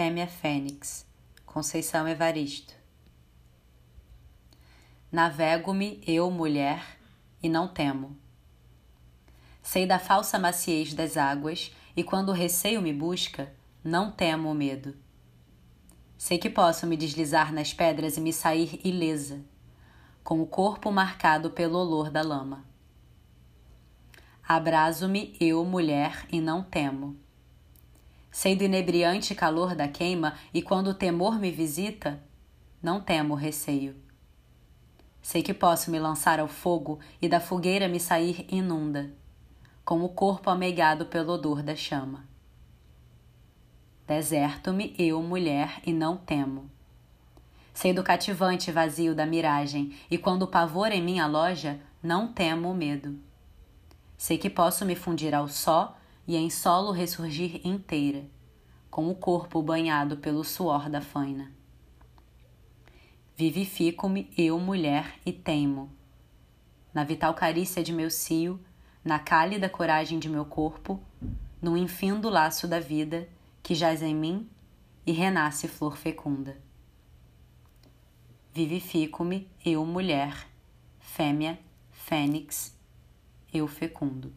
Fêmea Fênix, Conceição Evaristo. Navego-me, eu, mulher, e não temo. Sei da falsa maciez das águas, e quando o receio me busca, não temo o medo. Sei que posso me deslizar nas pedras e me sair ilesa, com o corpo marcado pelo olor da lama. Abraso-me, eu, mulher, e não temo. Sei do inebriante calor da queima, e quando o temor me visita, não temo receio. Sei que posso me lançar ao fogo e da fogueira me sair inunda, com o corpo ameigado pelo odor da chama. Deserto-me, eu, mulher, e não temo. Sei do cativante vazio da miragem, e quando o pavor em minha loja, não temo o medo. Sei que posso me fundir ao só e em solo ressurgir inteira, com o corpo banhado pelo suor da faina. Vivifico-me, eu, mulher, e teimo. Na vital carícia de meu cio, na cálida coragem de meu corpo, no infindo laço da vida que jaz em mim e renasce flor fecunda. Vivifico-me, eu, mulher, fêmea, fênix, eu fecundo.